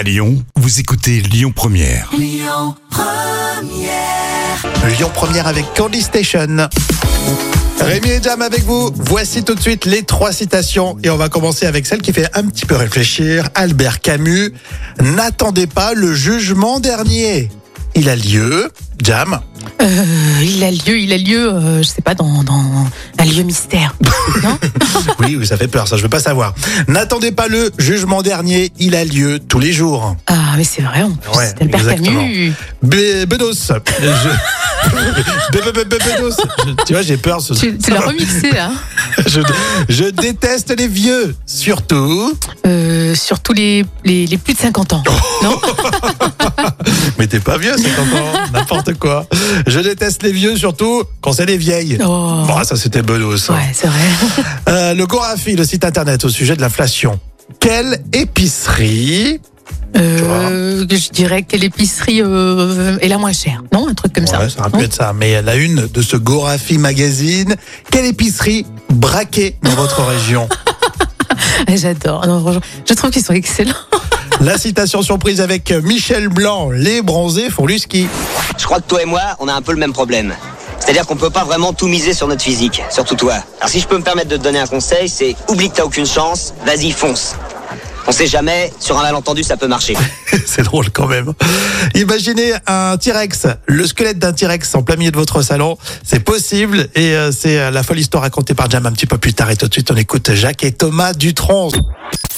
À Lyon, vous écoutez Lyon Première. Lyon Première avec Candy Station. Rémi et Jam avec vous. Voici tout de suite les trois citations et on va commencer avec celle qui fait un petit peu réfléchir. Albert Camus. N'attendez pas le jugement dernier. Il a lieu. Jam. Euh, il a lieu, il a lieu, euh, je sais pas, dans, dans un lieu mystère. non Oui, oui, ça fait peur, ça, je veux pas savoir. N'attendez pas le jugement dernier. Il a lieu tous les jours. Ah, mais c'est vrai, en plus. Ouais, Albert. Camus. Bé-. Je- Bé-. Je- Tu vois, j'ai peur. Ce... Tu, tu l'as remixé, là. je, je déteste les vieux, surtout. Euh, surtout les, les, les plus de 50 ans. Non Mais t'es pas vieux, 50 ans, n'importe quoi. Je déteste les vieux, surtout quand c'est les vieilles. Oh. Bon, ça c'était Bedos. Ouais, c'est vrai. Euh, le Gorafi, le site internet au sujet de l'inflation. Quelle épicerie? Euh, je dirais quelle épicerie euh, est la moins chère. Non? Un truc comme ça. Ouais, ça aurait Non? pu être ça. Mais la une de ce Gorafi magazine. Quelle épicerie braquée dans votre région? J'adore. Je trouve qu'ils sont excellents. La citation surprise avec Michel Blanc. Les bronzés font du ski. Je crois que toi et moi, on a un peu le même problème. C'est-à-dire qu'on peut pas vraiment tout miser sur notre physique, surtout toi. Alors si je peux me permettre de te donner un conseil, c'est oublie que t'as aucune chance, vas-y fonce. On sait jamais, sur un malentendu ça peut marcher. C'est drôle quand même. Imaginez un T-Rex, le squelette d'un T-Rex en plein milieu de votre salon. C'est possible et euh, c'est euh, la folle histoire racontée par Jam un petit peu plus tard. Et tout de suite, on écoute Jacques et Thomas Dutronc.